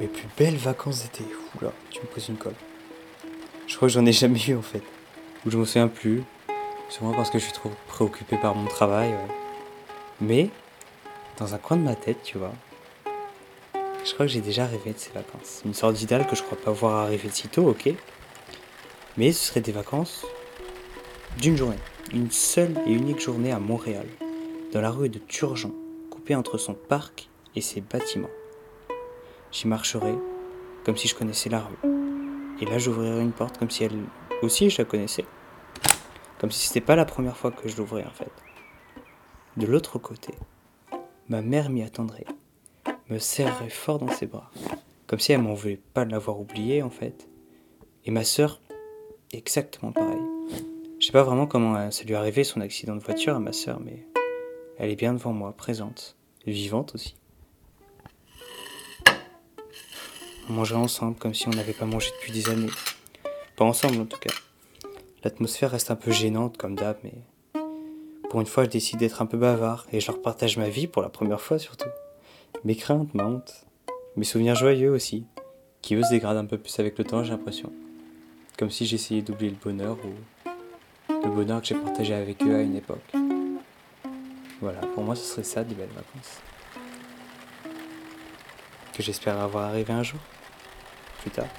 Mes plus belles vacances d'été. Oula, tu me poses une colle. Je crois que j'en ai jamais eu en fait. Ou je me souviens plus. Sûrement parce que je suis trop préoccupé par mon travail. Mais, dans un coin de ma tête, tu vois, je crois que j'ai déjà rêvé de ces vacances. Une sorte d'idéal que je crois pas voir arriver de sitôt, ok. Mais ce seraient des vacances d'une journée. Une seule et unique journée à Montréal. Dans la rue de Turgeon, coupée entre son parc et ses bâtiments. J'y marcherai comme si je connaissais la rue. Et là, j'ouvrirai une porte comme si elle aussi je la connaissais. Comme si c'était pas la première fois que je l'ouvrais en fait. De l'autre côté, ma mère m'y attendrait, me serrerait fort dans ses bras, comme si elle m'en voulait pas l'avoir oublié en fait. Et ma sœur, exactement pareil. Je sais pas vraiment comment euh, ça lui est arrivé son accident de voiture à ma sœur, mais elle est bien devant moi, présente, vivante aussi. On mangerait ensemble comme si on n'avait pas mangé depuis des années. Pas ensemble en tout cas. L'atmosphère reste un peu gênante comme d'hab, mais pour une fois je décide d'être un peu bavard et je leur partage ma vie pour la première fois surtout. Mes craintes, ma honte, mes souvenirs joyeux aussi, qui eux se dégradent un peu plus avec le temps j'ai l'impression. Comme si j'essayais d'oublier le bonheur ou le bonheur que j'ai partagé avec eux à une époque. Voilà, pour moi ce serait ça des belles vacances. Que j'espère avoir arrivé un jour, plus tard.